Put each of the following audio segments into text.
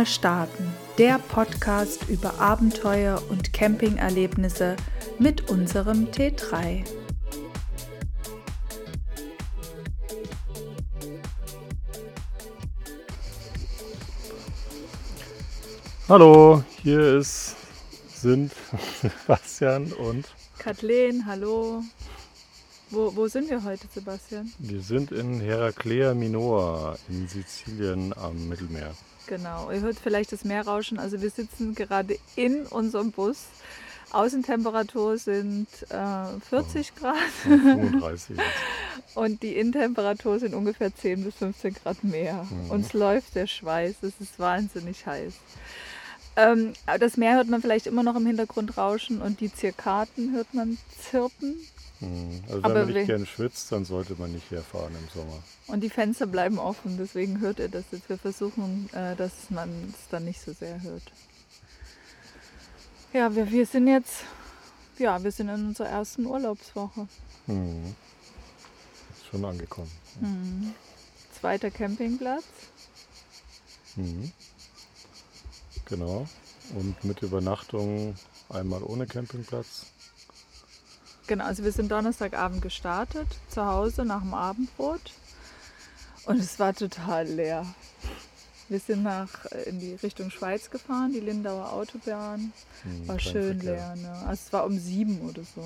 mal starten, der Podcast über Abenteuer und Campingerlebnisse mit unserem T3. Hallo, hier ist, sind Sebastian und Kathleen, hallo. Wo, wo sind wir heute, Sebastian? wir sind in Heraklea Minoa in Sizilien am Mittelmeer. Genau, ihr hört vielleicht das Meer rauschen. Also wir sitzen gerade in unserem Bus. Außentemperatur sind äh, 40 Grad 35 jetzt. und die Innentemperatur sind ungefähr 10 bis 15 Grad mehr. Mhm. Uns läuft der Schweiß, es ist wahnsinnig heiß. Ähm, das Meer hört man vielleicht immer noch im Hintergrund rauschen und die Zirkaden hört man zirpen. Hm, Also wenn Aber man nicht gern schwitzt, dann sollte man nicht herfahren im Sommer. Und die Fenster bleiben offen, deswegen hört ihr das jetzt. Wir versuchen, äh, dass man es dann nicht so sehr hört. Ja, wir, wir sind jetzt, ja, wir sind in unserer ersten Urlaubswoche. Hm. Ist schon angekommen. Mhm. Zweiter Campingplatz. Mhm. Genau. Und mit Übernachtung einmal ohne Campingplatz. Genau, also wir sind Donnerstagabend gestartet, zu Hause nach dem Abendbrot. Und es war total leer. Wir sind nach, äh, in die Richtung Schweiz gefahren, die Lindauer Autobahn. Hm, War schön Verkehr. leer, ne? Also es war um sieben oder so.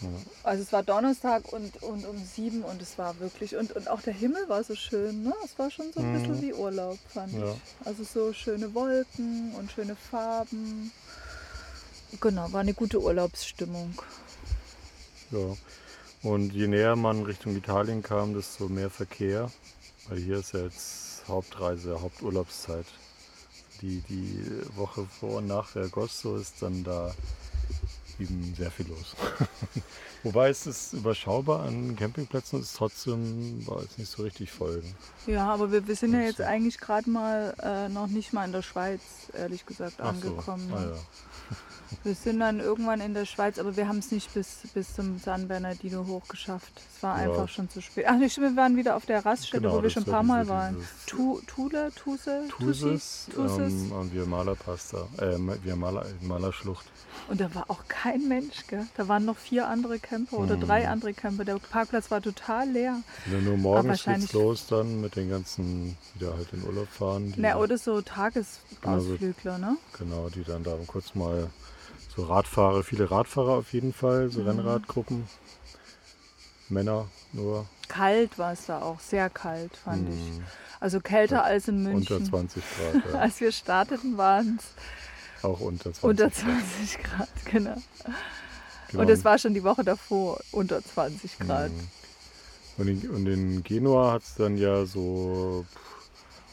Ja. Also es war Donnerstag und, und um sieben und es war wirklich, und, und auch der Himmel war so schön, ne? Es war schon so ein Mhm. bisschen wie Urlaub, fand Ja. ich. Also so schöne Wolken und schöne Farben. Genau, war eine gute Urlaubsstimmung. Ja. Und je näher man Richtung Italien kam, desto mehr Verkehr. Weil hier ist ja jetzt Hauptreise, Haupturlaubszeit. Die, die Woche vor und nach Agosto ist dann da eben sehr viel los. Wobei es ist überschaubar an Campingplätzen, ist trotzdem war es nicht so richtig voll. Ja, aber wir, wir sind ja jetzt so. eigentlich gerade mal äh, noch nicht mal in der Schweiz, ehrlich gesagt, Ach so. angekommen. ne? Ah, ja. Wir sind dann irgendwann in der Schweiz, aber wir haben es nicht bis, bis zum San Bernardino hochgeschafft. Es war Ja. einfach schon zu spät. Ach, nicht, wir waren wieder auf der Raststätte, Genau, wo wir schon ein paar Mal waren. Tu, Tule, Tuse, Tussi, Thusis. ähm, und Viamala Pasta, äh, Viamala, Viamala Schlucht. Und da war auch kein Mensch, gell? Da waren noch vier andere Camper oder Mhm. drei andere Camper. Der Parkplatz war total leer. Ja, nur morgens geht's los dann mit den ganzen, die da halt in Urlaub fahren. Na, oder so Tagesausflügler, ne? Genau, die dann da kurz mal so Radfahrer, viele Radfahrer auf jeden Fall, Mhm. so Rennradgruppen. Männer nur. Kalt war es da auch, sehr kalt, fand ich. Hm, Also kälter als in München. Unter 20 Grad, ja. Als wir starteten, waren es auch unter 20 unter Grad. 20 Grad, genau. Genau. Und es war schon die Woche davor unter 20 Grad. Hm. Und in, und in Genua hat es dann ja so,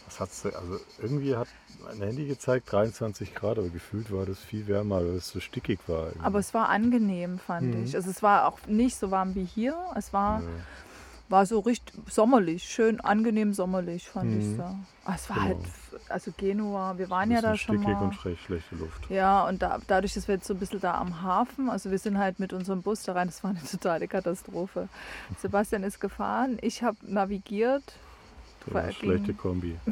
was hat's denn, also irgendwie hat mein Handy gezeigt 23 Grad, aber gefühlt war das viel wärmer, weil es so stickig war. irgendwie. Aber es war angenehm, fand Mhm. ich. Also es war auch nicht so warm wie hier. Es war, Ja. war so richtig sommerlich, schön angenehm sommerlich, fand ich Mhm. da. Aber es war Genau. halt, also Genua, wir waren ja da schon mal. und schlecht, schlechte Luft. Ja, und da, dadurch, dass wir jetzt so ein bisschen da am Hafen, also wir sind halt mit unserem Bus da rein, das war eine totale Katastrophe. Sebastian ist gefahren, ich habe navigiert. Total War- schlechte Kombi.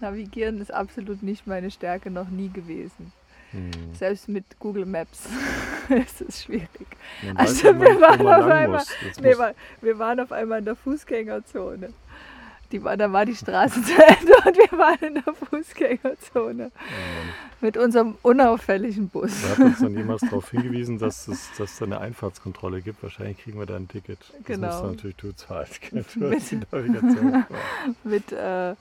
Navigieren ist absolut nicht meine Stärke, noch nie gewesen. Hm. Selbst mit Google Maps ist es schwierig. Also wir waren einmal- Nee, wir waren auf einmal in der Fußgängerzone. Die da war die Straße zu Ende und wir waren in der Fußgängerzone Oh mit unserem unauffälligen Bus. Da hat uns dann jemals darauf hingewiesen, dass es dass da eine Einfahrtskontrolle gibt. Wahrscheinlich kriegen wir da ein Ticket. Das Genau. musst du natürlich du zahlst. Mit- mit, äh,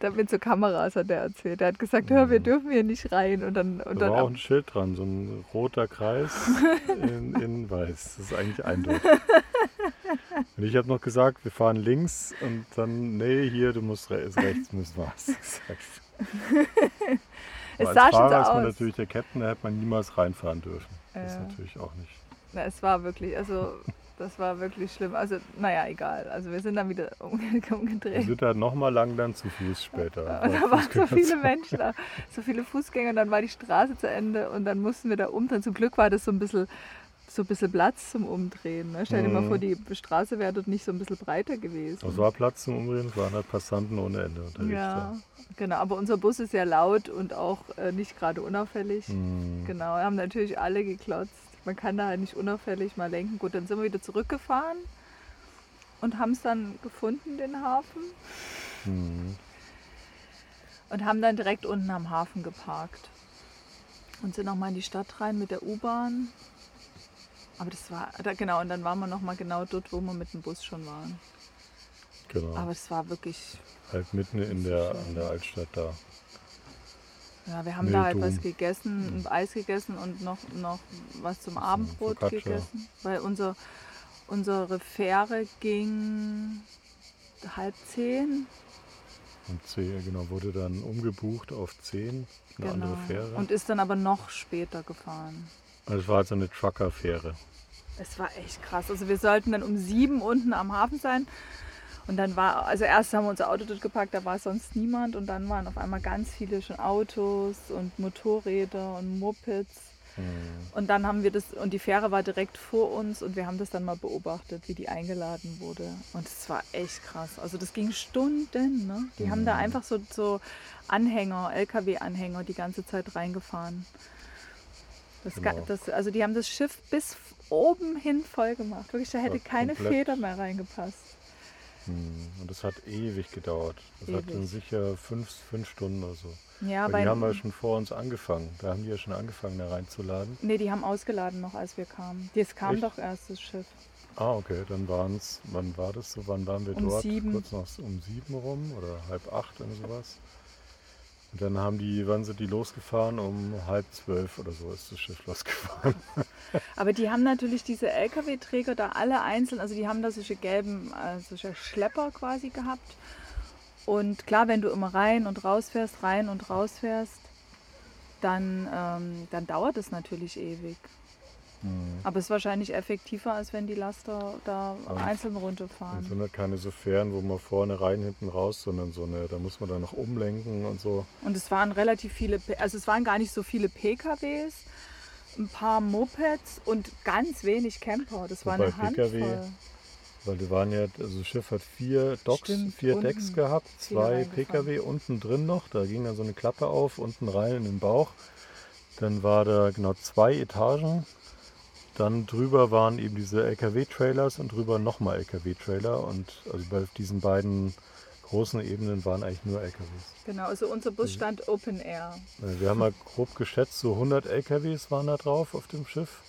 da mit so Kameras hat er erzählt. Er hat gesagt, hör, wir dürfen hier nicht rein. Und dann, und Mhm. Da dann war auch ein Schild dran, so ein roter Kreis in, in weiß. Das ist eigentlich eindeutig. Und ich habe noch gesagt, wir fahren links und dann, nee, hier, du musst re rechts müssen wir. Du gesagt. Es sah als schon so Fahrer ist man aus. natürlich der Captain, da hätte man niemals reinfahren dürfen. Das ist Ja. natürlich auch nicht. Na, es war wirklich, also das war wirklich schlimm. Also, naja, egal. Also wir sind dann wieder um, Wir umgedreht. sind da nochmal lang dann zu Fuß später. Und da waren so viele Menschen da, so viele Fußgänger, und dann war die Straße zu Ende und dann mussten wir da umdrehen. Zum Glück war das so ein bisschen so ein bisschen Platz zum Umdrehen. Ne? Stell dir mal Mhm. vor, die Straße wäre dort nicht so ein bisschen breiter gewesen. Es war Platz zum Umdrehen, es waren halt Passanten ohne Ende unterwegs. ja, genau. Aber unser Bus ist sehr laut und auch äh, nicht gerade unauffällig. Da. Hm. Genau, haben natürlich alle geklotzt. Man kann da halt nicht unauffällig mal lenken. Gut, dann sind wir wieder zurückgefahren und haben es dann gefunden, den Hafen. Hm. Und haben dann direkt unten am Hafen geparkt. Und sind nochmal in die Stadt rein mit der U-Bahn. Aber das war, da, genau, und dann waren wir nochmal genau dort, wo wir mit dem Bus schon waren. Genau. Aber es war wirklich, halt mitten in der, an der Altstadt da. Ja, wir haben da halt Milton. was gegessen, ein Eis gegessen und noch, noch was zum Abendbrot Focaccia. gegessen. Weil unser, unsere Fähre ging halb zehn. Und C, genau, wurde dann umgebucht auf 10, eine andere Genau. Fähre. Und ist dann aber noch später gefahren. also es war halt so eine Trucker-Fähre. Es war echt krass. Also wir sollten dann um sieben unten am Hafen sein. Und dann war, also erst haben wir unser Auto dort gepackt, da war sonst niemand. Und dann waren auf einmal ganz viele schon Autos und Motorräder und Mopeds. Hm. Und dann haben wir das, und die Fähre war direkt vor uns und wir haben das dann mal beobachtet, wie die eingeladen wurde. Und es war echt krass. Also das ging Stunden. Ne? Die haben da Mhm. einfach so, so Anhänger, LKW-Anhänger die ganze Zeit reingefahren. Das, Genau. das, also die haben das Schiff bis oben hin voll gemacht. Wirklich, da hätte keine Feder mehr reingepasst. Hm. Und das hat ewig gedauert. Das hat dann Ewig. sicher fünf, fünf Stunden oder so. Ja, Weil die haben ja schon vor uns angefangen. Da haben die ja schon angefangen, da reinzuladen. nee, die haben ausgeladen noch, als wir kamen. Das kam Echt? doch erst, das Schiff. Ah, okay, dann waren es, wann war das so? Wann waren wir Um dort? sieben. Kurz nach um sieben rum oder halb acht oder sowas. Und dann haben die, wann sind die losgefahren? Um halb zwölf oder so ist das Schiff losgefahren. Aber die haben natürlich diese LKW-Träger da alle einzeln, also die haben da solche gelben, äh, solche Schlepper quasi gehabt. Und klar, wenn du immer rein und raus fährst, rein und raus fährst, dann, ähm, dann dauert es natürlich ewig. Aber es ist wahrscheinlich effektiver, als wenn die Laster da Aber einzeln Das runterfahren. sind halt keine so Fähren, wo man vorne rein, hinten raus, sondern so eine, da muss man dann noch umlenken und so. Und es waren relativ viele, also es waren gar nicht so viele PKWs, ein paar Mopeds und ganz wenig Camper. Das war eine Handvoll. PKW Weil die waren ja, also das Schiff hat vier Docks, Stimmt, vier Decks gehabt, zwei. PKW unten drin noch, da ging dann so eine Klappe auf, unten rein in den Bauch. Dann war da genau zwei Etagen. Dann drüber waren eben diese LKW-Trailers und drüber nochmal LKW-Trailer. Und also bei diesen beiden großen Ebenen waren eigentlich nur LKWs. Genau, also unser Bus stand Open Air. Äh, Wir haben mal grob geschätzt, so 100 LKWs waren da drauf auf dem Schiff.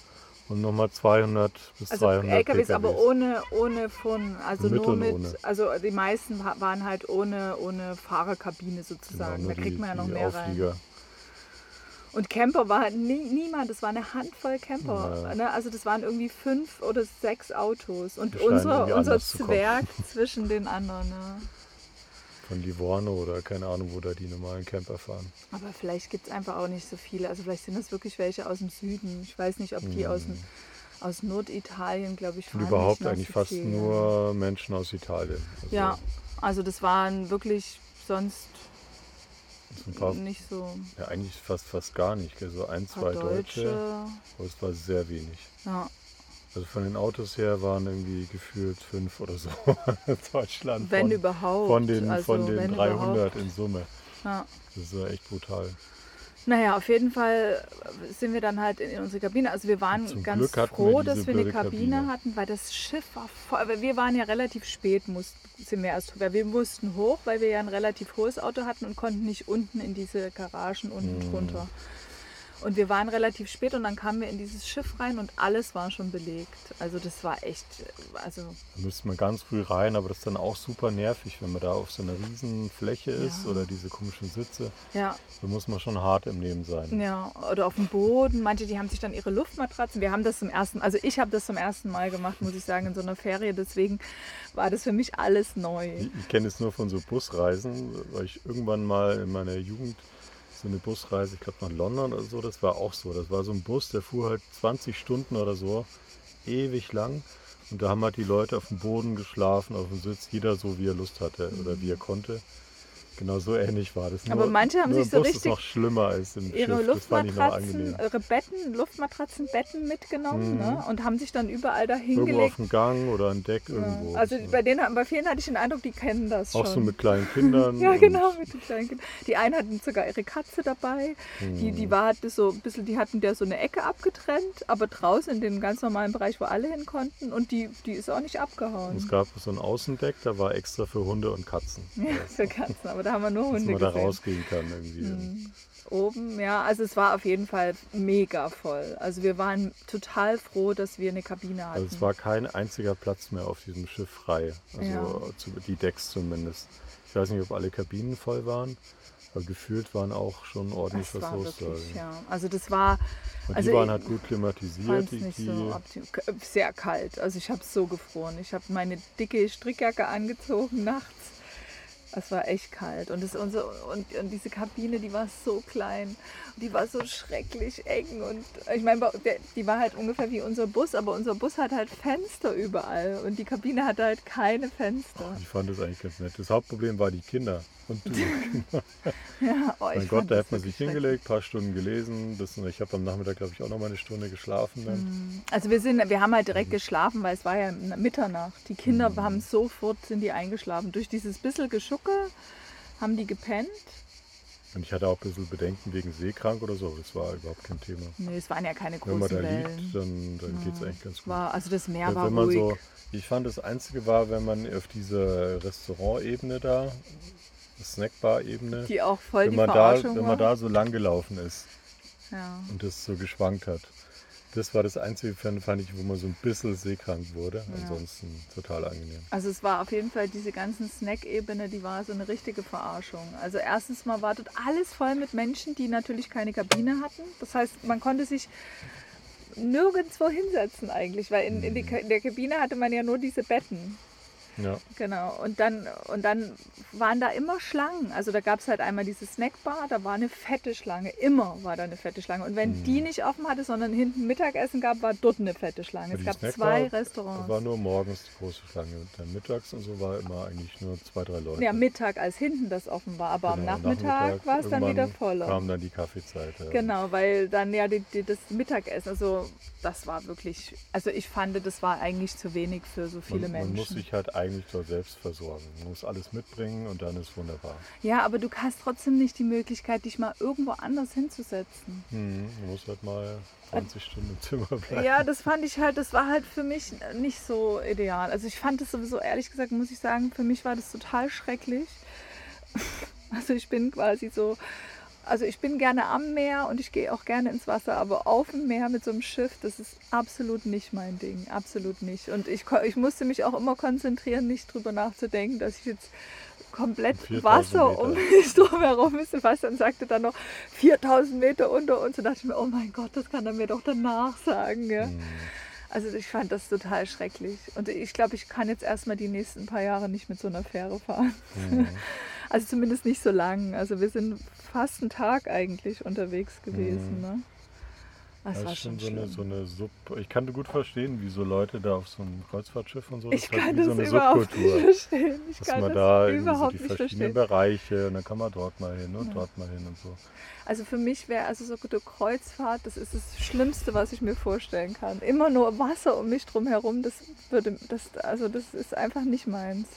Und nochmal 200 bis Also 300 LKWs, PKWs. aber ohne, ohne von, also Mit nur mit, ohne. also die meisten wa- waren halt ohne, ohne Fahrerkabine Genau, sozusagen. nur da kriegt die- man ja noch mehr rein. Und Camper war nie, niemand, das war eine Handvoll Camper. Ne? Also das waren irgendwie fünf oder sechs Autos. Und unser, unser. Zwerg zwischen den anderen. Ne? Von Livorno oder keine Ahnung, wo da die normalen Camper fahren. Aber vielleicht gibt es einfach auch nicht so viele. Also vielleicht sind das wirklich welche aus dem Süden. Ich weiß nicht, ob die aus, dem, aus Norditalien, glaube ich, Und fahren. überhaupt eigentlich fast Sizilien. nur Menschen aus Italien. Also Ja, also das waren wirklich sonst so paar, nicht so ja, eigentlich fast fast gar nicht. gell, So ein, zwei Deutsche, Deutsche. aber es war sehr wenig. Ja. Also von den Autos her waren irgendwie gefühlt fünf oder so in Deutschland. Wenn von, überhaupt. von den, also von den wenn 300 Überhaupt. in Summe. Ja. Das ist ja echt brutal. Naja, auf jeden Fall sind wir dann halt in, in unsere Kabine. Also wir waren Zum ganz wir froh, diese dass wir eine Kabine, Kabine. hatten, weil das Schiff war voll. Wir waren ja relativ spät, mussten, sind wir erst weil Wir mussten hoch, weil wir ja ein relativ hohes Auto hatten und konnten nicht unten in diese Garagen unten Mhm. drunter. Und wir waren relativ spät und dann kamen wir in dieses Schiff rein und alles war schon belegt. Also das war echt, also Da müsste man ganz früh rein, aber das ist dann auch super nervig, wenn man da auf so einer riesen Fläche ist Ja. oder diese komischen Sitze. ja, Da muss man schon hart im Leben sein. Ja, oder auf dem Boden. Manche, die haben sich dann ihre Luftmatratzen. Wir haben das zum ersten, also ich habe das zum ersten Mal gemacht, muss ich sagen, in so einer Ferie. Deswegen war das für mich alles neu. Ich, ich kenne es nur von so Busreisen, weil ich irgendwann mal in meiner Jugend so eine Busreise, ich glaube nach London oder so, das war auch so. Das war so ein Bus, der fuhr halt 20 Stunden oder so, ewig lang. Und da haben halt die Leute auf dem Boden geschlafen, auf dem Sitz, jeder so wie er Lust hatte oder wie er konnte. Genau so ähnlich war das. Aber manche haben nur sich so Bus richtig ist noch schlimmer als im ihre Schiff. Luftmatratzen, ihre Betten, Luftmatratzenbetten mitgenommen Mhm. ne? und haben sich dann überall da Irgendwo auf hingelegt. dem Gang oder an Deck Ja. irgendwo. Also So. bei denen, bei vielen hatte ich den Eindruck, die kennen das Auch schon. so mit kleinen Kindern. ja, und- genau, mit den kleinen Kindern. Die einen hatten sogar ihre Katze dabei. Die, Mhm. die war hatte so ein bisschen, die hatten der so eine Ecke abgetrennt, aber draußen in dem ganz normalen Bereich, wo alle hin konnten. Und die, die ist auch nicht abgehauen. Es gab so ein Außendeck, da war extra für Hunde und Katzen. Ja, für Katzen, aber da haben wir nur Dass Hunde man da gesehen. rausgehen kann irgendwie. Mhm. Oben, ja, also es war auf jeden Fall mega voll. Also wir waren total froh, dass wir eine Kabine hatten. Also es war kein einziger Platz mehr auf diesem Schiff frei. Also Ja. die Decks zumindest. Ich weiß nicht, ob alle Kabinen voll waren, aber gefühlt waren auch schon ordentlich das was los. wirklich, da. ja. Also das war Und Also die waren halt gut klimatisiert. Die, nicht so sehr kalt. Also ich habe so gefroren. Ich habe meine dicke Strickjacke angezogen nachts. Es war echt kalt. Und, das, unsere, und, und diese Kabine, die war so klein. Die war so schrecklich eng. Und ich meine, die war halt ungefähr wie unser Bus, aber unser Bus hat halt Fenster überall. Und die Kabine hatte halt keine Fenster. ich fand das eigentlich ganz nett. Das Hauptproblem war die Kinder. Und du. Ja, oh, mein Gott, da hat man sich hingelegt, ein paar Stunden gelesen. Das, ich habe am Nachmittag, glaube ich, auch noch mal eine Stunde geschlafen dann. Mhm. Also wir sind, wir haben halt direkt geschlafen, weil es war ja Mitternacht. Die Kinder Mhm. haben sofort sind die eingeschlafen. Durch dieses bisschen Geschucke haben die gepennt. Und ich hatte auch ein bisschen Bedenken wegen seekrank oder so. Das war überhaupt kein Thema. Nee, es waren ja keine Wenn man großen da Wellen. liegt, dann, dann geht es eigentlich ganz gut. War, also das Meer Wenn- war wenn ruhig. so, ich fand das Einzige war, wenn man auf dieser Restaurantebene da, Snackbar-Ebene, die auch voll wenn die man, da, Verarschung wenn war. man da so lang gelaufen ist ja. und das so geschwankt hat. Das war das Einzige, fand, fand ich, wo man so ein bisschen seekrank wurde. Ja. Ansonsten total angenehm. Also es war auf jeden Fall diese ganzen Snack-Ebene, die war so eine richtige Verarschung. Also erstens mal war dort alles voll mit Menschen, die natürlich keine Kabine hatten. Das heißt, man konnte sich nirgendwo hinsetzen eigentlich, weil in, in, die, Ka- in der Kabine hatte man ja nur diese Betten. Ja, Genau. Und dann, und dann waren da immer Schlangen. Also da gab es halt einmal diese Snackbar, da war eine fette Schlange. Immer war da eine fette Schlange. Und wenn Mhm. die nicht offen hatte, sondern hinten Mittagessen gab, war dort eine fette Schlange. Aber Es gab Snackbar zwei Restaurants. war nur morgens die große Schlange. Und dann mittags und so war immer eigentlich nur zwei, drei Leute. Ja, Mittag, als hinten das offen war. Aber Genau, am Nachmittag, war es dann wieder voller. kam dann die Kaffeezeit. Ja. Genau, weil dann ja die, die, das Mittagessen, also das war wirklich, also ich fand, das war eigentlich zu wenig für so viele man, Menschen. Man muss sich halt eigentlich dort selbst versorgen. Man muss alles mitbringen und dann ist wunderbar. ja, aber du hast trotzdem nicht die Möglichkeit, dich mal irgendwo anders hinzusetzen. Mhm, man muss halt mal 20 Stunden im Zimmer bleiben. Ja, das fand ich halt, das war halt für mich nicht so ideal. Also ich fand es sowieso, ehrlich gesagt, muss ich sagen, für mich war das total schrecklich. Also ich bin quasi so, also ich bin gerne am Meer und ich gehe auch gerne ins Wasser, aber auf dem Meer mit so einem Schiff, das ist absolut nicht mein Ding, absolut nicht. Und ich, ich musste mich auch immer konzentrieren, nicht drüber nachzudenken, dass ich jetzt komplett 4000 Wasser um Meter. mich drumherum ist. Sebastian sagte dann noch 4000 Meter unter uns und dachte ich mir, oh mein Gott, das kann er mir doch danach sagen. Ja? Mhm. Also ich fand das total schrecklich. Und ich glaube, ich kann jetzt erstmal die nächsten paar Jahre nicht mit so einer Fähre fahren. Mhm. Also zumindest nicht so lang. Also wir sind fast einen Tag eigentlich unterwegs gewesen. Mhm. Ne? Das Das war schon so eine, so eine Sub. Ich kann gut verstehen, wie so Leute da auf so einem Kreuzfahrtschiff und so. Das Ich ist halt kann wie das so eine überhaupt Subkultur. nicht verstehen. Ich Dass kann man das da irgendwie so überhaupt die nicht verschiedenen verstehen. Bereiche und dann kann man dort mal hin und Ja. dort mal hin und so. Also für mich wäre also so gute Kreuzfahrt, das ist das Schlimmste, was ich mir vorstellen kann. Immer nur Wasser um mich drum herum, das würde, das, also das ist einfach nicht meins.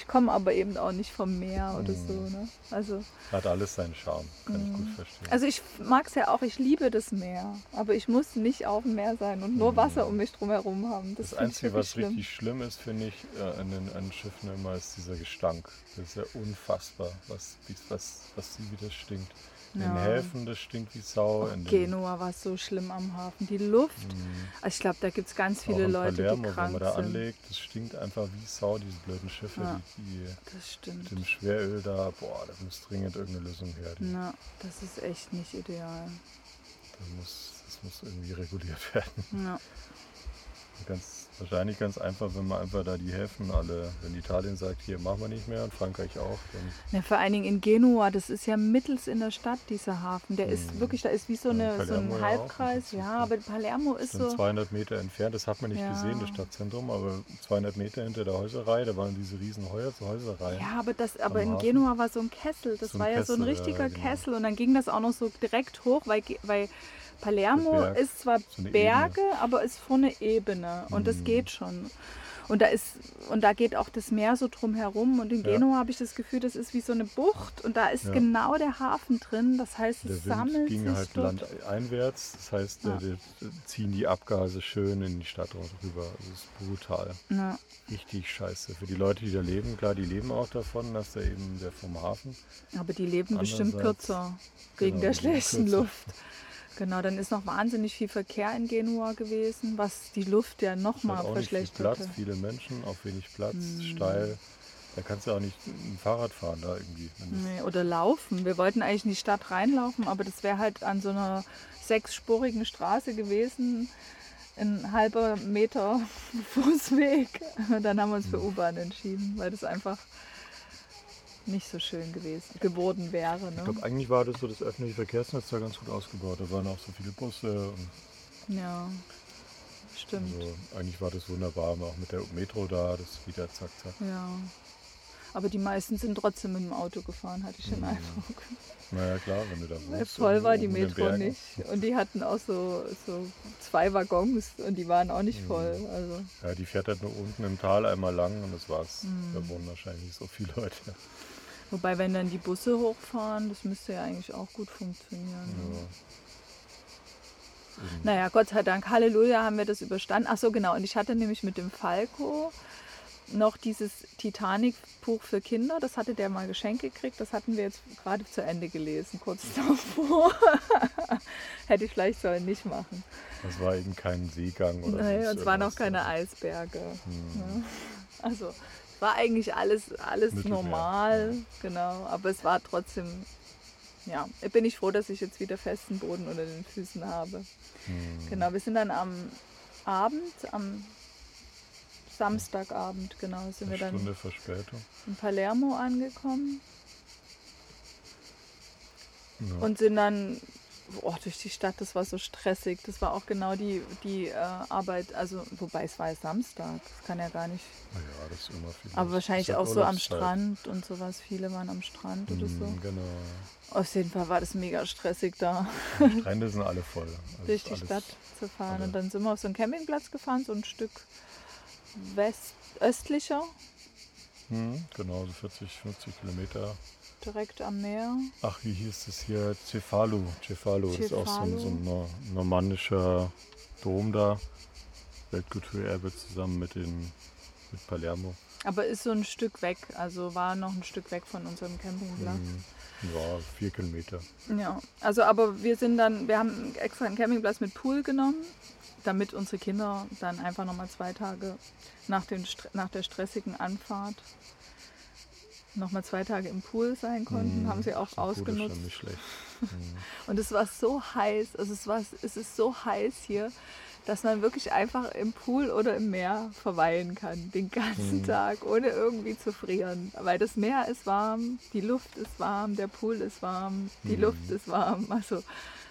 Ich komme aber eben auch nicht vom Meer oder so. Mhm. Ne? Also, Hat alles seinen Charme, kann ich gut Mhm. verstehen. also ich mag es ja auch, ich liebe das Meer, aber ich muss nicht auf dem Meer sein und nur Mhm. Wasser um mich drum herum haben. Das, Das, Einzige, was schlimm. richtig schlimm ist, finde ich, äh, an den an Schiffen immer, ist dieser Gestank. Das ist ja unfassbar, was, wie- was, was sie wieder stinkt. In den Ja. Häfen, das stinkt wie Sau. In den, Genua war so schlimm am Hafen. Die Luft, Mhm. also ich glaube, da gibt es ganz Auch viele Leute, Palermo, die wenn krank man da sind. anlegt, das stinkt einfach wie Sau, diese blöden Schiffe, Ja. die, die mit dem Schweröl da, boah, da muss dringend irgendeine Lösung her. Na, das ist echt nicht ideal. da muss, das muss irgendwie reguliert werden. Ja. Ganz Wahrscheinlich ganz einfach, wenn man einfach da die Häfen alle, wenn Italien sagt, hier machen wir nicht mehr und Frankreich auch. Dann Ja, vor allen Dingen in Genua, das ist ja mittels in der Stadt, dieser Hafen. Der ist Mhm. wirklich, da ist wie so, eine, so ein Halbkreis. Ja, ja. aber Palermo ist so. 200 Meter entfernt, das hat man nicht Ja. gesehen, das Stadtzentrum, aber 200 Meter hinter der Häuserreihe, da waren diese riesen Häuser, Häuserreihen. Ja, aber, das, aber in Hafen. Genua war so ein Kessel. Das So war ja so ein Kessel, richtiger genau. Kessel. Und dann ging das auch noch so direkt hoch, weil, weil Palermo ist zwar so Berge, aber ist vorne Ebene. Und das Mhm. geht schon. Und da, ist, und da geht auch das Meer so drum herum. Und in Ja. Genua habe ich das Gefühl, das ist wie so eine Bucht. Und da ist Ja. genau der Hafen drin. Das heißt, es Der Wind sammelt ging sich halt dort. landeinwärts, das heißt, Ja. äh, die ziehen die Abgase schön in die Stadt rüber. Das ist brutal. Ja. Richtig scheiße. Für die Leute, die da leben, klar, die leben auch davon, dass da eben der vom Hafen. Aber die leben bestimmt kürzer wegen Genau, der schlechten kürzer. Luft. Genau, dann ist noch wahnsinnig viel Verkehr in Genua gewesen, was die Luft ja nochmal verschlechterte. Platz, viele Menschen, auch wenig Platz, Hm. steil. Da kannst du auch nicht ein Fahrrad fahren da irgendwie. Nee, oder laufen. Wir wollten eigentlich in die Stadt reinlaufen, aber das wäre halt an so einer sechsspurigen Straße gewesen. Ein halber Meter Fußweg. Dann haben wir uns für U-Bahn entschieden, weil das einfach nicht so schön gewesen geworden wäre. Ich Ne? glaube, eigentlich war das so das öffentliche Verkehrsnetz da ganz gut ausgebaut. Da waren auch so viele Busse Ja, stimmt. also, eigentlich war das wunderbar. Auch mit der Metro da, das wieder zack, zack. Ja. Aber die meisten sind trotzdem mit dem Auto gefahren, hatte ich den Mhm. Eindruck. Naja, klar, wenn du da wohnst. voll war die Metro nicht. Und die hatten auch so, so zwei Waggons und die waren auch nicht Mhm. voll. Also, Ja, die fährt halt nur unten im Tal einmal lang und das war's. Mhm. Da wohnen wahrscheinlich nicht so viele Leute. Wobei, wenn dann die Busse hochfahren, das müsste ja eigentlich auch gut funktionieren. Ja. Eben. Naja, Gott sei Dank, Halleluja, haben wir das überstanden. Ach so, genau. Und ich hatte nämlich mit dem Falco noch dieses Titanic-Buch für Kinder. Das hatte der mal geschenkt gekriegt. Das hatten wir jetzt gerade zu Ende gelesen, kurz davor. Hätte ich vielleicht sollen nicht machen. Das war eben kein Seegang oder Nein, sonst und es waren auch keine Eisberge. Hm. Ne? Also war eigentlich alles, alles Mittelmeer, normal, ja. genau. Aber es war trotzdem, ja, bin ich froh, dass ich jetzt wieder festen Boden unter den Füßen habe. Hm. Genau, wir sind dann am Abend, am Samstagabend, genau, sind Eine wir dann Stunde Verspätung. in Palermo angekommen Ja. und sind dann oh, durch die Stadt, das war so stressig. Das war auch genau die, die äh, Arbeit, also wobei es war ja Samstag, das kann ja gar nicht. Na ja, das ist immer viel. Aber wahrscheinlich auch so am. Strand und sowas. Viele waren am Strand oder so. Hm, Genau. Auf jeden Fall war das mega stressig da, Die Strände sind alle voll. Also durch die Stadt zu fahren. alle- Und dann sind wir auf so einen Campingplatz gefahren, so ein Stück west östlicher, Hm, genau, so 40, 50 Kilometer. Direkt am Meer. Ach, wie hieß es hier? Cefalu. Cefalu. Das ist auch so ein, so ein nor- normandischer Dom da. Weltkulturerbe zusammen mit, den, mit Palermo. Aber ist so ein Stück weg, also war noch ein Stück weg von unserem Campingplatz. Hm, Ja, vier Kilometer. Ja, also aber wir sind dann, wir haben extra einen Campingplatz mit Pool genommen, damit unsere Kinder dann einfach nochmal zwei Tage nach, den, nach der stressigen Anfahrt nochmal zwei Tage im Pool sein konnten, Hm, haben sie auch ist schon ausgenutzt. nicht schlecht. Hm. Und es war so heiß, also es, war, es ist so heiß hier, dass man wirklich einfach im Pool oder im Meer verweilen kann, den ganzen Mhm. Tag, ohne irgendwie zu frieren. Weil das Meer ist warm, die Luft ist warm, der Pool ist warm, die. Luft ist warm. Also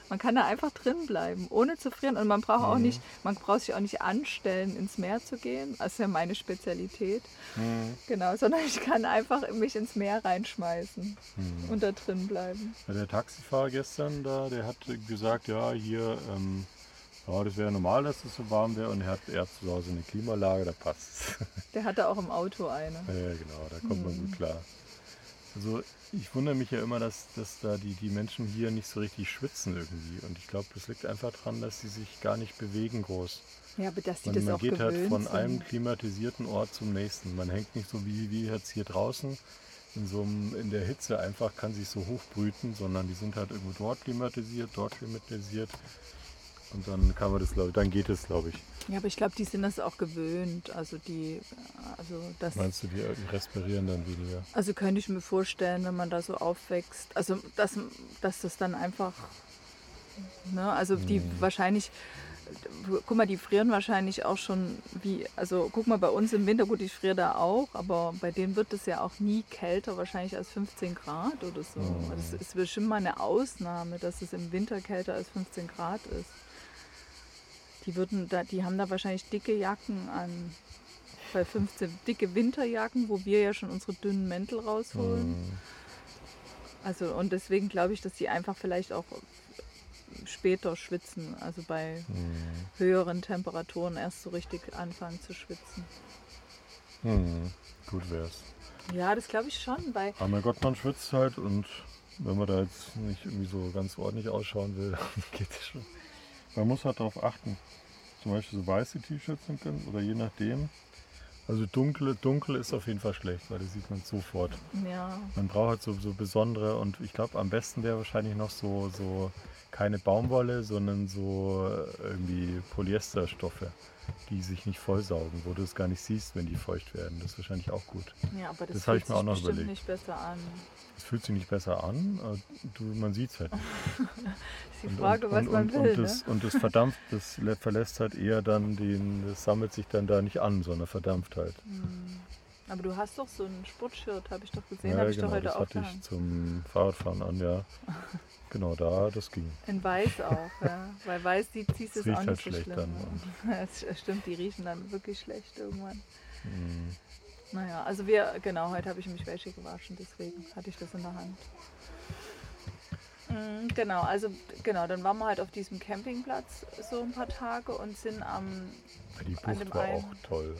man kann da einfach drin bleiben, ohne zu frieren. Und man braucht auch Mhm. nicht, man braucht sich auch nicht anstellen, ins Meer zu gehen. Das ist ja meine Spezialität. Hm, Genau, sondern ich kann einfach mich ins Meer reinschmeißen hm. und da drin bleiben. Ja, der Taxifahrer gestern da, der hat gesagt, ja, hier, ähm, ja, das wäre normal, dass es so warm wäre und er hat er hat zu Hause eine Klimaanlage, da passt Der hatte auch im Auto eine. Ja, genau, da kommt man Mhm. gut klar. Also ich wundere mich ja immer, dass, dass da die, die Menschen hier nicht so richtig schwitzen irgendwie. Und ich glaube, das liegt einfach daran, dass sie sich gar nicht bewegen groß. Ja, aber dass die Man, das man auch geht halt von sind. einem klimatisierten Ort zum nächsten. Man hängt nicht so wie, wie jetzt hier draußen in, so einem, in der Hitze einfach, kann sich so hochbrüten, sondern die sind halt irgendwo dort klimatisiert, dort klimatisiert. Und dann kann man das, glaube dann geht es, glaube ich. Ja, aber ich glaube, die sind das auch gewöhnt. Also die, also das, Meinst du, die respirieren dann weniger? also könnte ich mir vorstellen, wenn man da so aufwächst, also dass, dass das dann einfach, ne, also die Mhm. wahrscheinlich guck mal, die frieren wahrscheinlich auch schon wie, also guck mal, bei uns im Winter, gut, ich friere da auch, aber bei denen wird es ja auch nie kälter, wahrscheinlich als 15 Grad oder so. Mhm. Das ist bestimmt mal eine Ausnahme, dass es im Winter kälter als 15 Grad ist. Die würden da, die haben da wahrscheinlich dicke Jacken an. Bei 15 dicke Winterjacken, wo wir ja schon unsere dünnen Mäntel rausholen. Mhm. Also und deswegen glaube ich, dass die einfach vielleicht auch später schwitzen, also bei Mhm. höheren Temperaturen erst so richtig anfangen zu schwitzen. Mhm. Gut wär's. Ja, das glaube ich schon, weil Aber mein Gott, man schwitzt halt und wenn man da jetzt nicht irgendwie so ganz ordentlich ausschauen will, geht es schon. Man muss halt darauf achten. Zum Beispiel so weiße T-Shirts sind ganz, oder je nachdem. Also dunkle, dunkel ist auf jeden Fall schlecht, weil das sieht man sofort. ja, Man braucht halt so, so besondere und ich glaube am besten wäre wahrscheinlich noch so, so keine Baumwolle, sondern so äh, irgendwie Polyesterstoffe, die sich nicht vollsaugen, wo du es gar nicht siehst, wenn die feucht werden. Das ist wahrscheinlich auch gut. ja, aber das, Das habe ich fühlt mir auch sich noch bestimmt überlegt. nicht besser an. Es fühlt sich nicht besser an, aber du, man sieht es halt nicht. Ist die Und- Frage, und, was und, man will. und, das, ne? und das verdampft, das lä- verlässt halt eher dann den, das sammelt sich dann da nicht an, sondern verdampft halt. Hm. Aber du hast doch so ein Sportshirt, habe ich doch gesehen, Ja, habe ich genau, doch heute das hatte ich zum Fahrradfahren an, ja. Genau, da, das ging. In weiß auch, ja. Weil weiß, die ziehst es auch nicht halt so schlecht schlimm. dann das stimmt, die riechen dann wirklich schlecht irgendwann. Mhm. Naja, also wir, genau, heute habe ich mich Wäsche gewaschen, deswegen hatte ich das in der Hand. Mm, Genau, also genau, dann waren wir halt auf diesem Campingplatz so ein paar Tage und sind am, Die Bucht war einen- auch toll.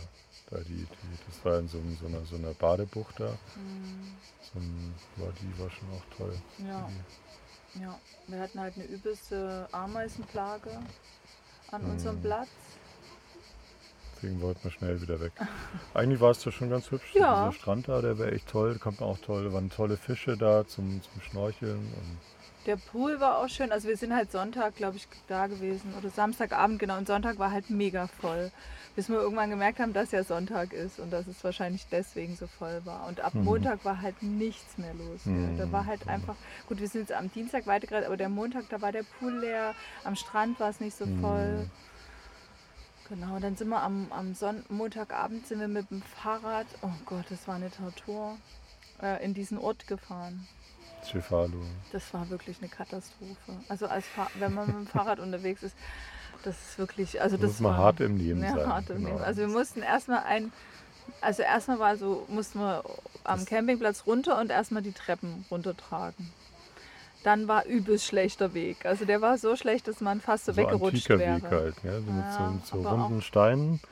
Da die, die, das war in so, so, einer, so einer Badebucht da. mm, So ein, war, die war schon auch toll. ja, ja, wir hatten halt eine übelste Ameisenplage an unserem Mhm. Platz. Deswegen wollten wir schnell wieder weg. Eigentlich war es da schon ganz hübsch. Ja. Dieser Strand da, der wäre echt toll. Da kommt man auch toll. Da waren tolle Fische da zum, zum Schnorcheln. Und Der Pool war auch schön. Also wir sind halt Sonntag, glaube ich, da gewesen oder Samstagabend, genau. Und Sonntag war halt mega voll. Bis wir irgendwann gemerkt haben, dass ja Sonntag ist und dass es wahrscheinlich deswegen so voll war. Und ab Mhm. Montag war halt nichts mehr los. Mhm. Da war halt einfach, gut, wir sind jetzt am Dienstag weitergereist, aber der Montag, da war der Pool leer. Am Strand war es nicht so voll. Mhm. Genau, dann sind wir am, am Son Montagabend sind wir mit dem Fahrrad, oh Gott, das war eine Tortur, äh, in diesen Ort gefahren. Cefalo. Das war wirklich eine Katastrophe. Also als wenn man mit dem Fahrrad unterwegs ist, das ist wirklich, also Da das muss man war, hart im Leben ja, sein. hart im genau. Leben. Also wir mussten erstmal ein, also erstmal war so, mussten wir am Das- Campingplatz runter und erstmal die Treppen runtertragen. Dann war übelst schlechter Weg. Also der war so schlecht, dass man fast so, so weggerutscht antiker wäre. Weg halt. Ja, so mit so, Ja, so aber runden Steinen, so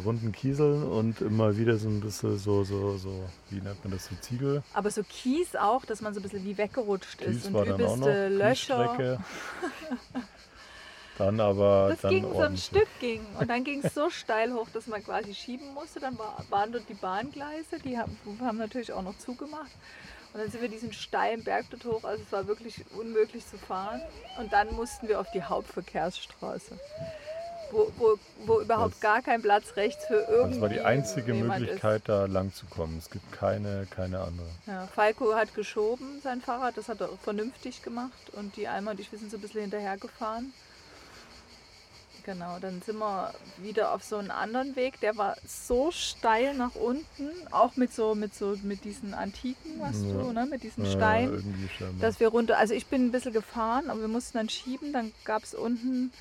runden Kieseln und immer wieder so ein bisschen so, so, so, wie nennt man das, so Ziegel. Aber so Kies auch, dass man so ein bisschen wie weggerutscht ist Kies und war dann auch noch, übelste Löcher. Dann aber Das dann ging so ein. Stück ging und dann ging es so steil hoch, dass man quasi schieben musste. Dann war, waren dort die Bahngleise, die haben, haben natürlich auch noch zugemacht. Und dann sind wir diesen steilen Berg dort hoch, also es war wirklich unmöglich zu fahren. Und dann mussten wir auf die Hauptverkehrsstraße, wo, wo, wo überhaupt Das- gar kein Platz rechts für irgendwie Das war die einzige Möglichkeit, da lang zu kommen. Es gibt keine, keine andere. Ist. Ja, Falco hat geschoben sein Fahrrad, das hat er vernünftig gemacht. Und die Alma und ich, wir sind so ein bisschen hinterher gefahren. Genau, dann sind wir wieder auf so einen anderen Weg, der war so steil nach unten, auch mit so mit so mit diesen Antiken, was Ja. du, ne, mit diesen Ja, Steinen, dass wir runter, also ich bin ein bisschen gefahren, aber wir mussten dann schieben, dann gab es unten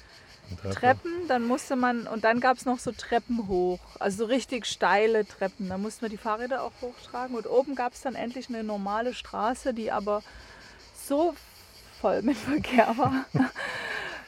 Treppe. Treppen, dann musste man, und dann gab es noch so Treppen hoch, also so richtig steile Treppen. Da mussten wir die Fahrräder auch hochtragen und oben gab es dann endlich eine normale Straße, die aber so voll mit Verkehr war.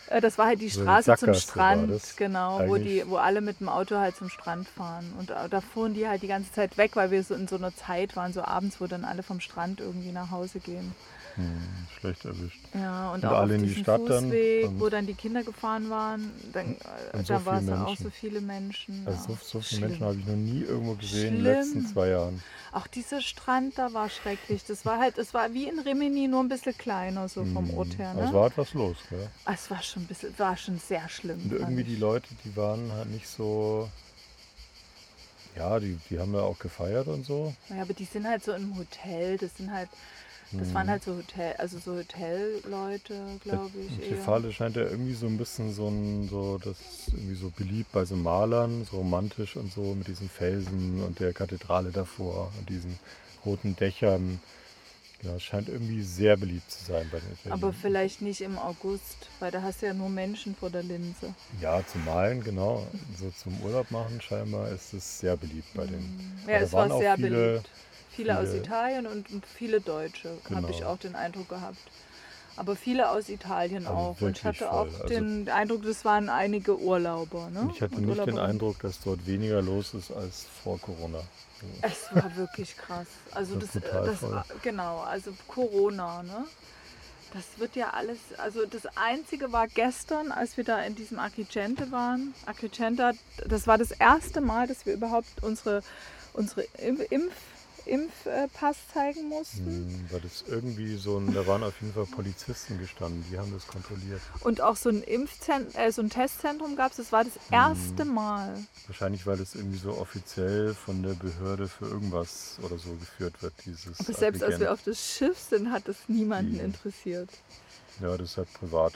Äh, Das war halt die So Straße zum Sackgasse war Strand, genau, wo, die, wo alle mit dem Auto halt zum Strand fahren. Und da, da fuhren die halt die ganze Zeit weg, weil wir so in so einer Zeit waren, so abends, wo dann alle vom Strand irgendwie nach Hause gehen. Hm, schlecht erwischt. Ja, und, Und auch alle auf in die Stadt dann Fußweg, und- wo dann die Kinder gefahren waren, dann, äh, Und so da war es auch so viele Menschen. Also ja. so, so viele Schlimm. Menschen habe ich noch nie irgendwo gesehen in den Schlimm. letzten zwei Jahren. Auch dieser Strand da war schrecklich. Das war halt, es war wie in Rimini, nur ein bisschen kleiner so vom Hm, Ort her. Aber es Ne? war etwas los, gell? Ah, es war schon ein bisschen, war schon sehr schlimm. Und irgendwie ich. die Leute, die waren halt nicht so. Ja, die, die haben ja auch gefeiert und so. Ja, aber die sind halt so im Hotel, das sind halt, Das Mhm. waren halt so Hotel, also so Hotelleute, glaube ich. eher. Kefale scheint ja irgendwie so ein bisschen so ein, so, das ist irgendwie so beliebt bei so Malern, so romantisch und so mit diesen Felsen und der Kathedrale davor und diesen roten Dächern. Ja, es scheint irgendwie sehr beliebt zu sein bei den Italienern. Aber vielleicht nicht im August, weil da hast du ja nur Menschen vor der Linse. Ja, zum Malen, genau. So zum Urlaub machen scheinbar ist es sehr beliebt bei den. Ja, Aber es war sehr viele- beliebt. Viele, aus Italien und, und viele Deutsche, habe Genau. ich auch den Eindruck gehabt. Aber viele aus Italien Also auch. Und ich hatte voll. auch Also- den Eindruck, das waren einige Urlauber. Ne? Ich hatte Und nicht den Urlauberinnen. Eindruck, dass dort weniger los ist als vor Corona. Es war wirklich krass. Also Das das, war das, voll. genau, also Corona, ne? Das wird ja alles, also das Einzige war gestern, als wir da in diesem Agrigente waren. Agrigente, das war das erste Mal, dass wir überhaupt unsere, unsere Impf, Impfpass zeigen mussten. Hm, Weil das irgendwie so ein, da waren auf jeden Fall Polizisten gestanden, die haben das kontrolliert. Und auch so ein Impfzentrum, äh, so ein Testzentrum gab es, das war das Mhm. erste Mal. Wahrscheinlich, weil das irgendwie so offiziell von der Behörde für irgendwas oder so geführt wird, dieses Aber selbst als wir Applikant. auf das Schiff sind, hat das niemanden Die- interessiert. Ja, das ist halt privat.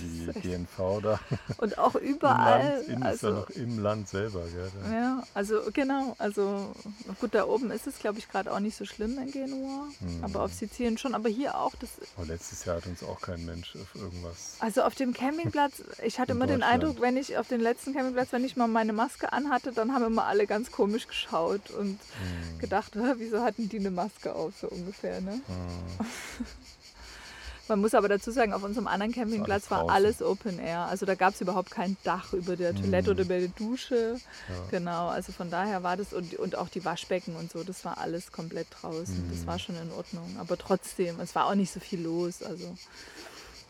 Die GNV da. Und auch Im überall. Land, in, also, ja noch im Land selber. Gell? Da- Ja, also genau, also gut, da oben ist es, glaube ich, gerade auch nicht so schlimm in Genua, Mhm. aber auf Sizilien schon, aber hier auch, das, Aber letztes Jahr hat uns auch kein Mensch auf irgendwas. also auf dem Campingplatz, ich hatte immer den. Eindruck, wenn ich auf den letzten Campingplatz, wenn ich mal meine Maske anhatte, dann haben immer alle ganz komisch geschaut und Hm, gedacht, "Hä, wieso hatten die eine Maske auf, so ungefähr, ne? hm. Man muss aber dazu sagen, auf unserem anderen Campingplatz alles war alles Open Air. Also da gab es überhaupt kein Dach über der Toilette Mhm. oder über der Dusche. Ja. Genau, also von daher war das und, und auch die Waschbecken und so, das war alles komplett draußen. Das Mhm. war schon in Ordnung. Aber trotzdem, es war auch nicht so viel los. Also.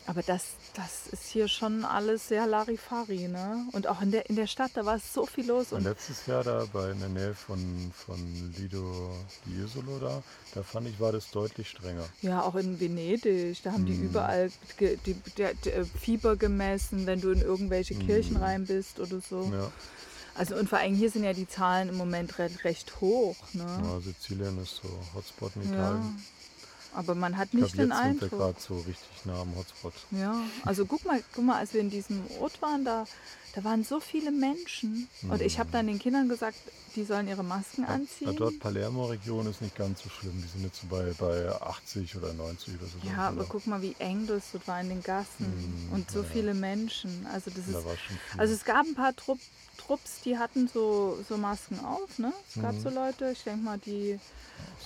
Aber das, das ist hier schon alles sehr Larifari, ne? Und auch in der, in der Stadt, da war so viel los. Und Und letztes Jahr da bei in der Nähe von, von Lido di Jesolo da, da fand ich, war das deutlich strenger. ja, auch in Venedig, da haben die Mhm. überall ge, die, der, der Fieber gemessen, wenn du in irgendwelche Kirchen Mhm. rein bist oder so. Ja, Also und vor allem hier sind ja die Zahlen im Moment recht, recht hoch, ne? ja Sizilien ist so Hotspot in Ja. Aber man hat nicht den jetzt sind wir Eindruck. gerade so richtig nah am Hotspot. Ja, also guck mal, guck mal, als wir in diesem Ort waren, da, da waren so viele Menschen. Und ich habe dann den Kindern gesagt, die sollen ihre Masken Ja, anziehen. dort Palermo-Region ist nicht ganz so schlimm. Die sind jetzt so bei, bei 80 oder 90 oder so. Ja, aber guck mal, wie eng das dort war in den Gassen. Mm, und so ja. viele Menschen. Also das Da ist. Also es gab ein paar Trupp, Trupps, die hatten so, so Masken auf, ne? Es gab Mhm. so Leute, ich denke mal, die,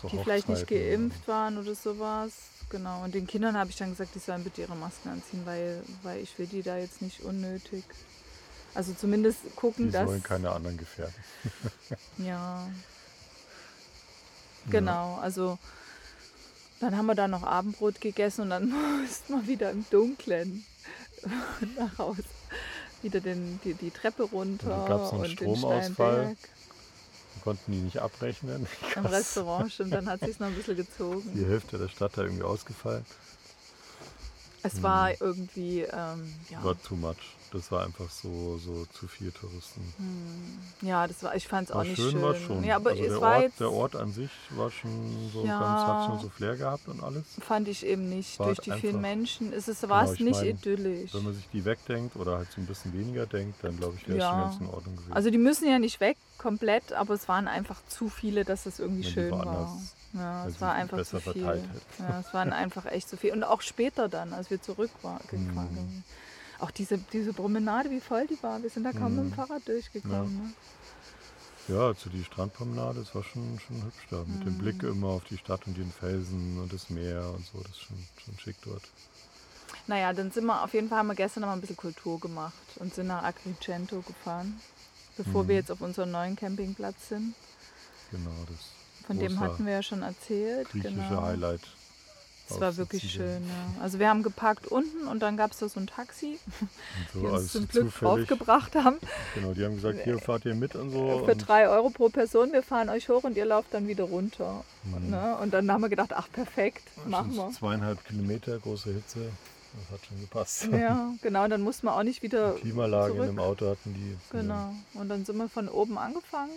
so die vielleicht nicht geimpft waren oder sowas. Genau. Und den Kindern habe ich dann gesagt, die sollen bitte ihre Masken anziehen, weil, weil ich will die da jetzt nicht unnötig. Also zumindest gucken, Die dass. sollen keine anderen gefährden. Ja. Genau, also dann haben wir da noch Abendbrot gegessen und dann mussten wir wieder im Dunkeln nach Hause. Wieder den, die, die Treppe runter da gab's einen und den Stromausfall. Steinberg. Konnten die nicht abrechnen. Im Restaurant, stimmt, dann hat sich noch ein bisschen Die gezogen. Hälfte der Stadt da irgendwie ausgefallen. Es war irgendwie, ähm, ja, War too much. Das war einfach so, so zu viel Touristen. ja, das war, ich fand es auch War nicht schön, schön. war schon. Ja, aber also es der, war Ort, jetzt, der Ort an sich war schon so Ja. ganz, hat schon so Flair gehabt und alles. fand ich eben nicht. War Durch halt die vielen Menschen ist es, war Genau, es ich nicht mein, idyllisch. Wenn man sich die wegdenkt oder halt so ein bisschen weniger denkt, dann glaube ich, wäre es Ja. schon ganz in Ordnung gewesen. Also die müssen ja nicht weg komplett, aber es waren einfach zu viele, dass es irgendwie Wenn schön war. woanders, Ja, es war einfach zu viel. Ja, es waren einfach echt zu viel. Und auch später dann, als wir zurück war, Mhm. Auch diese, diese Promenade, wie voll die war. Wir sind da kaum mit dem Mhm. Fahrrad durchgekommen. Ne? Ja, zu die Strandpromenade, das war schon, schon hübsch da. Mit dem Mhm. Blick immer auf die Stadt und den Felsen und das Meer und so, das ist schon, schon schick dort. Naja, dann sind wir, auf jeden Fall haben wir gestern noch mal ein bisschen Kultur gemacht und sind nach Agrigento gefahren, bevor Mhm. wir jetzt auf unserem neuen Campingplatz sind. Genau, das Von dem hatten wir ja schon erzählt. griechische genau. Highlight. Es war wirklich schön, ja. Also wir haben geparkt unten und dann gab es da so ein Taxi, Und die so uns zum Glück zufällig. draufgebracht haben. Genau, die haben gesagt, hier fahrt ihr mit und so. Für und drei Euro pro Person, wir fahren euch hoch und ihr lauft dann wieder runter. Mhm. Ne? Und dann haben wir gedacht, ach perfekt, machen schon wir. Zweieinhalb Kilometer, große Hitze. Das hat schon gepasst. Ja, genau, dann mussten wir auch nicht wieder Klimaanlage in zurück. dem Auto hatten die. Genau. Und dann sind wir von oben angefangen.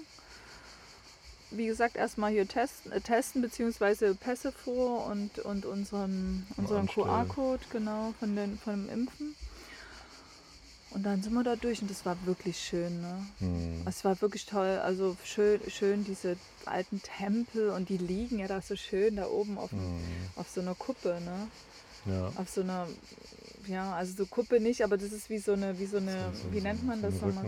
Wie gesagt, erstmal hier testen, äh, testen beziehungsweise Pässe vor und, und unseren, unseren. QR-Code, genau, von, den, von dem Impfen. Und dann sind wir da durch und das war wirklich schön. Ne? Hm. Es war wirklich toll. Also schön, schön diese alten Tempel und die liegen ja da so schön da oben auf, Hm. auf so einer Kuppe. Ne? Ja. Auf so einer, ja, also so Kuppe nicht, aber das ist wie so eine, wie so eine, So- so- wie nennt man so das nochmal?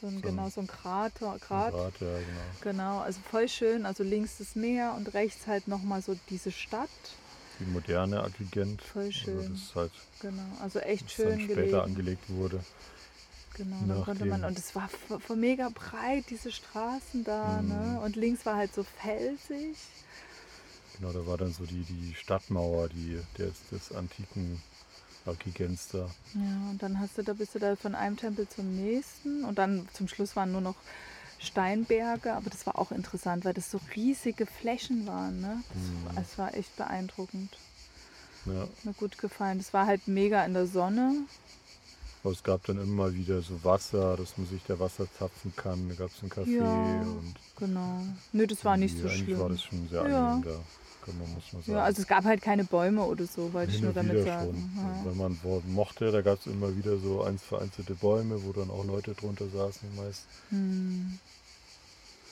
So, ein- genau, so ein Krater, Grat. Grat, ja, genau. Genau, also voll schön. Also links das Meer und rechts halt nochmal so diese Stadt. Die moderne Agigent. Voll schön. Also das ist halt Genau, also echt das dann schön später gelegen. angelegt wurde. Genau, dann konnte man, und es war mega breit, diese Straßen da, Mhm. ne? Und links war halt so felsig. Genau, da war dann so die, die Stadtmauer, die des, des antiken Agigents da. Ja, und dann hast du da bist du da von einem Tempel zum nächsten und dann zum Schluss waren nur noch Steinberge, aber das war auch interessant, weil das so riesige Flächen waren, ne? Das, Mhm. Es war echt beeindruckend. Ja. Hat Mir gut gefallen. Das war halt mega in der Sonne. Aber es gab dann immer wieder so Wasser, dass man sich da Wasser zapfen kann. Da gab es einen Kaffee Ja. und Genau. Nö, das war nicht so schlimm. war das schon sehr Ja. angenehm da, man, muss man sagen. Ja, also es gab halt keine Bäume oder so, wollte ich Hin nur und damit sagen. Ja. Wenn man mochte, da gab es immer wieder so eins vereinzelte Bäume, wo dann auch Leute drunter saßen meist. Hm.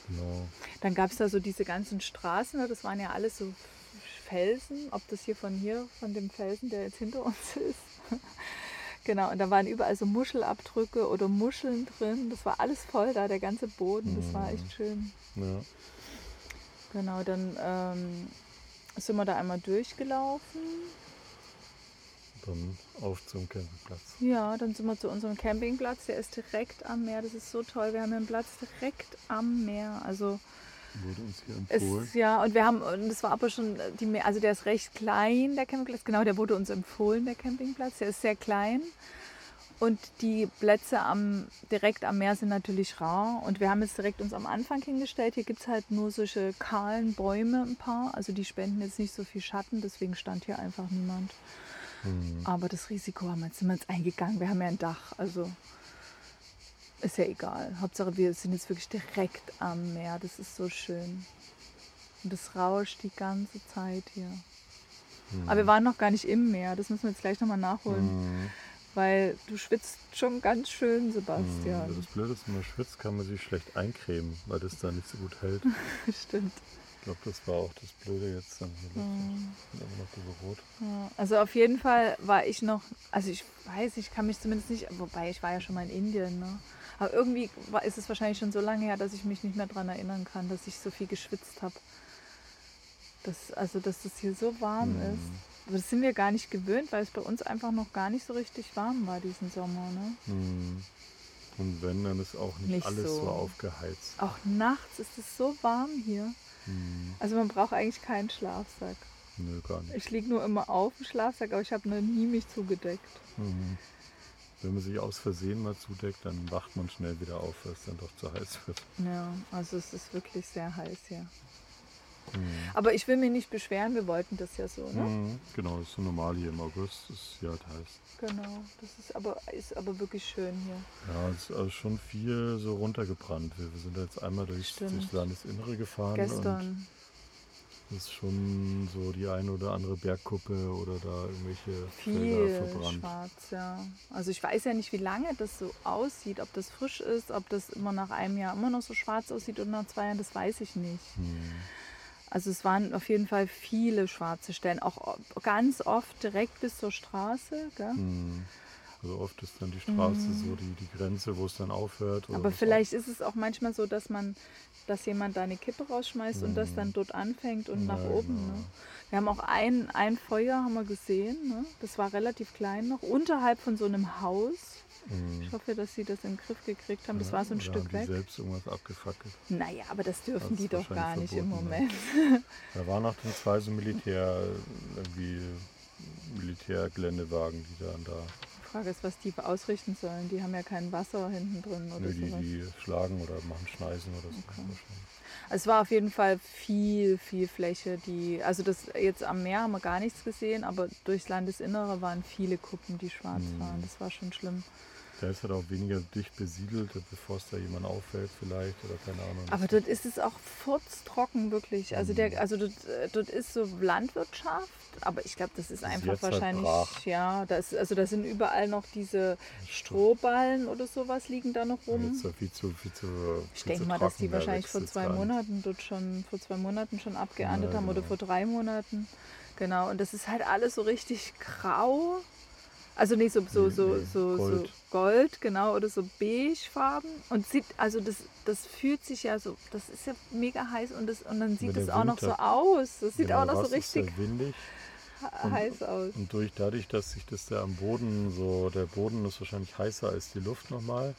Genau. Dann gab es da so diese ganzen Straßen, das waren ja alles so Felsen, ob das hier von hier, von dem Felsen, der jetzt hinter uns ist. genau, und da waren überall so Muschelabdrücke oder Muscheln drin. Das war alles voll da, der ganze Boden. Das war echt schön. Ja. Genau, dann ähm, sind wir da einmal durchgelaufen. Dann auf zum Campingplatz. Ja, dann sind wir zu unserem Campingplatz. Der ist direkt am Meer. Das ist so toll. Wir haben hier einen Platz direkt am Meer. Also Wurde uns hier Es, empfohlen. ja, und wir haben, und das war aber schon, die, also der ist recht klein, der Campingplatz, genau, der wurde uns empfohlen, der Campingplatz, der ist sehr klein. Und die Plätze am, direkt am Meer sind natürlich rar. Und wir haben jetzt direkt uns am Anfang hingestellt. Hier gibt es halt nur solche kahlen Bäume, ein paar. Also die spenden jetzt nicht so viel Schatten, deswegen stand hier einfach niemand. Hm. Aber das Risiko haben wir jetzt, sind wir jetzt eingegangen. Wir haben ja ein Dach, also ist ja egal. Hauptsache wir sind jetzt wirklich direkt am Meer. Das ist so schön. Und das rauscht die ganze Zeit hier. Hm. Aber wir waren noch gar nicht im Meer. Das müssen wir jetzt gleich nochmal nachholen. Hm. Weil du schwitzt schon ganz schön, Hm. Sebastian. Das Blöde ist, wenn man schwitzt, kann man sich schlecht eincremen, weil das da nicht so gut hält. Stimmt. Ich glaube, das war auch das Blöde jetzt. Dann Hm. noch so rot. Ja, also auf jeden Fall war ich noch, also ich weiß, ich kann mich zumindest nicht, wobei ich war ja schon mal in Indien, ne? Aber irgendwie war, ist es wahrscheinlich schon so lange her, dass ich mich nicht mehr daran erinnern kann, dass ich so viel geschwitzt habe. Das, also, dass das hier so warm Hm. ist. Aber das sind wir gar nicht gewöhnt, weil es bei uns einfach noch gar nicht so richtig warm war diesen Sommer. Ne? Hm. Und wenn, dann ist auch nicht, Nicht alles so. so. aufgeheizt. Auch nachts ist es so warm hier. Hm. Also man braucht eigentlich keinen Schlafsack. Nö, gar nicht. Ich liege nur immer auf dem Schlafsack, aber ich habe noch nie mich zugedeckt. Mhm. Wenn man sich aus Versehen mal zudeckt, dann wacht man schnell wieder auf, weil es dann doch zu heiß wird. Ja, also es ist wirklich sehr heiß hier. Mhm. Aber ich will mich nicht beschweren, wir wollten das ja so, ne? Mhm. Genau, das ist so normal hier im August, ist hier halt heiß. Genau, das ist aber, ist aber wirklich schön hier. Ja, es ist also schon viel so runtergebrannt. Wir, wir sind jetzt einmal durchs, Stimmt. durchs Landesinnere gefahren und Gestern, es ist schon so die eine oder andere Bergkuppe oder da irgendwelche viel Felder verbrannt. schwarz, ja. Also ich weiß ja nicht, wie lange das so aussieht, ob das frisch ist, ob das immer nach einem Jahr immer noch so schwarz aussieht oder nach zwei Jahren, das weiß ich nicht. Mhm. Also es waren auf jeden Fall viele schwarze Stellen, auch ganz oft direkt bis zur Straße. Mhm. Also oft ist dann die Straße so die, die Grenze, wo es dann aufhört. Mhm. Aber vielleicht ist es auch manchmal so, dass man, dass jemand da eine Kippe rausschmeißt und das dann dort anfängt und nach Ja, oben. genau. Ne? Wir haben auch ein, ein Feuer haben wir gesehen. Ne? Das war relativ klein noch, unterhalb von so einem Haus. Ich hoffe, dass sie das in den Griff gekriegt haben. Das war so ein Oder Stück haben die weg. selbst irgendwas abgefackelt. Naja, aber das dürfen Das die doch gar nicht im verboten, Moment. Da waren auch dann zwei so Militär, irgendwie Militärgeländewagen, die dann da, Die Frage ist, was die ausrichten sollen. Die haben ja kein Wasser hinten drin oder nö, die, sowas. die schlagen oder machen Schneisen oder so. wahrscheinlich. Es war auf jeden Fall viel, viel Fläche, die, also das jetzt am Meer haben wir gar nichts gesehen, aber durchs Landesinnere waren viele Kuppen, die schwarz Mhm. waren. Das war schon schlimm. Da ist halt auch weniger dicht besiedelt, bevor es da jemand auffällt vielleicht oder keine Ahnung. Aber dort ist es auch furztrocken, wirklich. Also, Mhm. der, also dort, äh, dort ist so Landwirtschaft, aber ich glaube, das ist ist einfach halt wahrscheinlich, brach. ja, da ist, also da sind überall noch diese Strohballen oder sowas liegen da noch rum. Jetzt viel zu, viel zu, Ich viel denke zu mal, dass die wahrscheinlich vor zwei. Monaten dort schon, vor zwei Monaten schon abgeerntet Ja, haben oder genau. vor drei Monaten. Genau, und das ist halt alles so richtig grau. Also nicht so, so, so, so, Gold. so Gold, genau, oder so beigefarben. Und sieht, also das, das fühlt sich ja so, das ist ja mega heiß und, das, und dann sieht es auch noch so aus. Das sieht Genau, auch noch so richtig heiß aus. Und durch, dadurch, dass sich das da am Boden so, der Boden ist wahrscheinlich heißer als die Luft nochmal.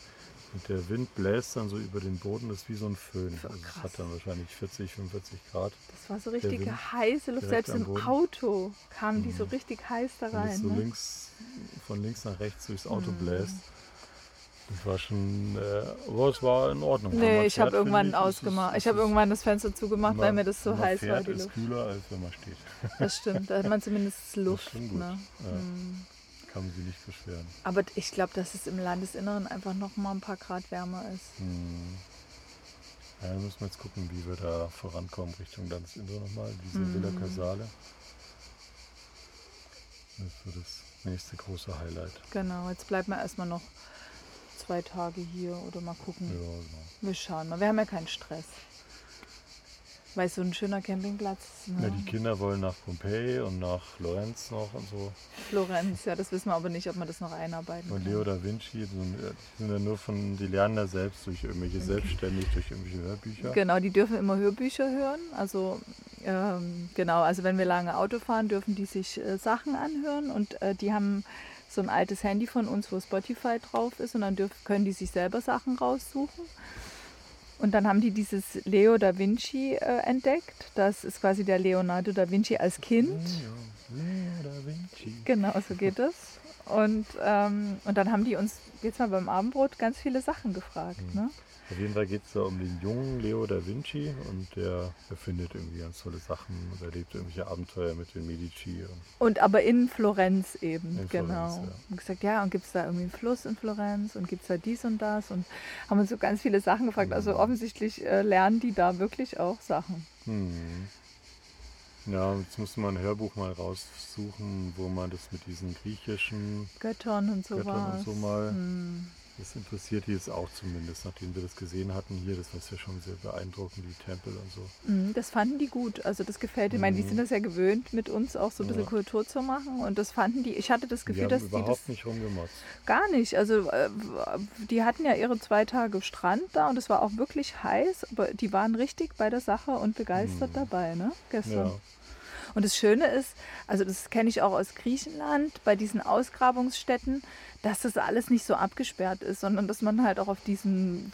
Und der Wind bläst dann so über den Boden, das ist wie so ein Föhn. Voll Also es krass. hat dann wahrscheinlich 40, 45 Grad. Das war so richtig Wind heiße Luft. Selbst im. Auto kamen die so Mhm. richtig heiß da Und das rein. so Ne? links, von links nach rechts durchs Auto Mhm. bläst. Das war schon, äh, aber es war in Ordnung. Wenn Nee, man ich habe irgendwann ich, ist es- ausgemacht. ist Ich habe es irgendwann das Fenster zugemacht, weil immer- mir das so wenn man heiß war, fährt, die ist Luft. kühler, als wenn man steht. Das stimmt, da hat man zumindest Luft. schon gut. Ne? Ja. Hm. Kann man sich nicht beschweren. Aber ich glaube, dass es im Landesinneren einfach noch mal ein paar Grad wärmer ist. Hm. Ja, da müssen wir jetzt gucken, wie wir da vorankommen Richtung Landesinnere nochmal, diese Mhm. Villa Casale. Das ist so das nächste große Highlight. Genau, jetzt bleiben wir erstmal noch zwei Tage hier oder mal gucken. Ja, genau. Wir schauen mal. Wir haben ja keinen Stress. Weil so ein schöner Campingplatz, ne? Ja, die Kinder wollen nach Pompeji und nach Florenz noch und so. Florenz, ja, das wissen wir aber nicht, ob wir das noch einarbeiten Und können. Leo da Vinci, die sind, die sind ja nur von, die lernen da selbst durch irgendwelche, selbstständig durch irgendwelche Hörbücher. Genau, die dürfen immer Hörbücher hören. Also ähm, genau, also wenn wir lange Auto fahren, dürfen die sich äh, Sachen anhören und äh, die haben so ein altes Handy von uns, wo Spotify drauf ist und dann dürf, können die sich selber Sachen raussuchen. Und dann haben die dieses Leo da Vinci äh, entdeckt. Das ist quasi der Leonardo da Vinci als Kind. Leo, Leo da Vinci. Genau, so geht es. Und, ähm, und dann haben die uns jetzt mal beim Abendbrot ganz viele Sachen gefragt. Mhm. Ne? Auf jeden Fall geht es da um den jungen Leo da Vinci und der erfindet irgendwie ganz tolle Sachen und erlebt irgendwelche Abenteuer mit den Medici. Und Und aber in Florenz eben, In genau. Florenz, ja. Und gesagt, ja, und gibt es da irgendwie einen Fluss in Florenz und gibt es da dies und das und haben uns so ganz viele Sachen gefragt. Also Mhm. offensichtlich äh, lernen die da wirklich auch Sachen. hm. Ja, jetzt musste man ein Hörbuch mal raussuchen, wo man das mit diesen griechischen, Göttern und sowas. Göttern und so mal- Hm. Das interessiert die jetzt auch zumindest, nachdem wir das gesehen hatten hier. Das war ja schon sehr beeindruckend, die Tempel und so. Hm, Das fanden die gut. Also das gefällt ihnen. Ich meine, die Mhm. sind das ja gewöhnt, mit uns auch so ein bisschen Ja. Kultur zu machen. Und das fanden die, ich hatte das Die Gefühl, haben dass die überhaupt das nicht rumgemotzt. Gar nicht. Also äh, die hatten ja ihre zwei Tage Strand da und es war auch wirklich heiß, aber die waren richtig bei der Sache und begeistert Mhm. dabei, ne? Gestern. Ja. Und das Schöne ist, also das kenne ich auch aus Griechenland, bei diesen Ausgrabungsstätten, dass das alles nicht so abgesperrt ist, sondern dass man halt auch auf diesen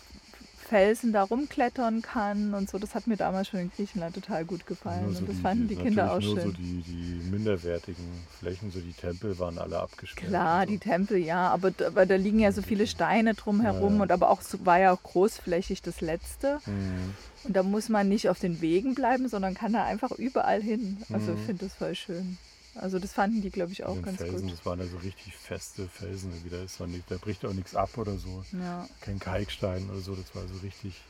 Felsen da rumklettern kann und so. Das hat mir damals schon in Griechenland total gut gefallen. Nur so und das die- fanden die Kinder auch natürlich schön. Nur so die, die minderwertigen Flächen, so die Tempel waren alle abgesperrt. Klar, so. die Tempel, ja, aber, aber da liegen ja so viele Steine drumherum Ja, und aber auch war ja auch großflächig das letzte. Mhm. Und da muss man nicht auf den Wegen bleiben, sondern kann da einfach überall hin. Also ich Mhm. finde das voll schön. Also das fanden die, glaube ich, auch ganz Felsen, gut. das waren also richtig feste Felsen. irgendwie. Da, ist auch nicht, da bricht auch nichts ab oder so. Ja, Kein Kalkstein oder so. Das war so richtig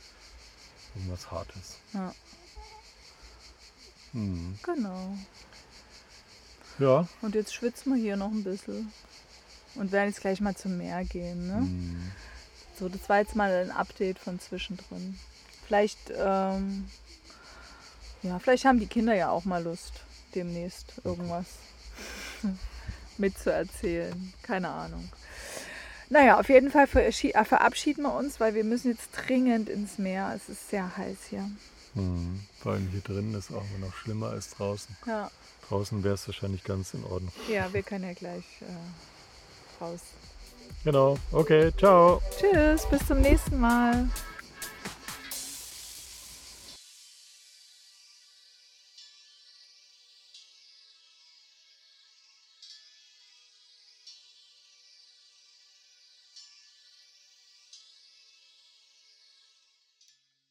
irgendwas Hartes. ja, Mhm. genau. Ja. Und jetzt schwitzen wir hier noch ein bisschen. Und werden jetzt gleich mal zum Meer gehen. Ne? Mhm. So, das war jetzt mal ein Update von zwischendrin. Vielleicht, ähm, ja, vielleicht haben die Kinder ja auch mal Lust, demnächst irgendwas mitzuerzählen. Keine Ahnung. Naja, auf jeden Fall äh, verabschieden wir uns, weil wir müssen jetzt dringend ins Meer. Es ist sehr heiß hier. Mhm. Vor allem hier drin ist auch noch schlimmer als draußen. Ja, Draußen wäre es wahrscheinlich ganz in Ordnung. ja wir können ja gleich äh, raus. Genau. Okay, ciao. Tschüss, bis zum nächsten Mal.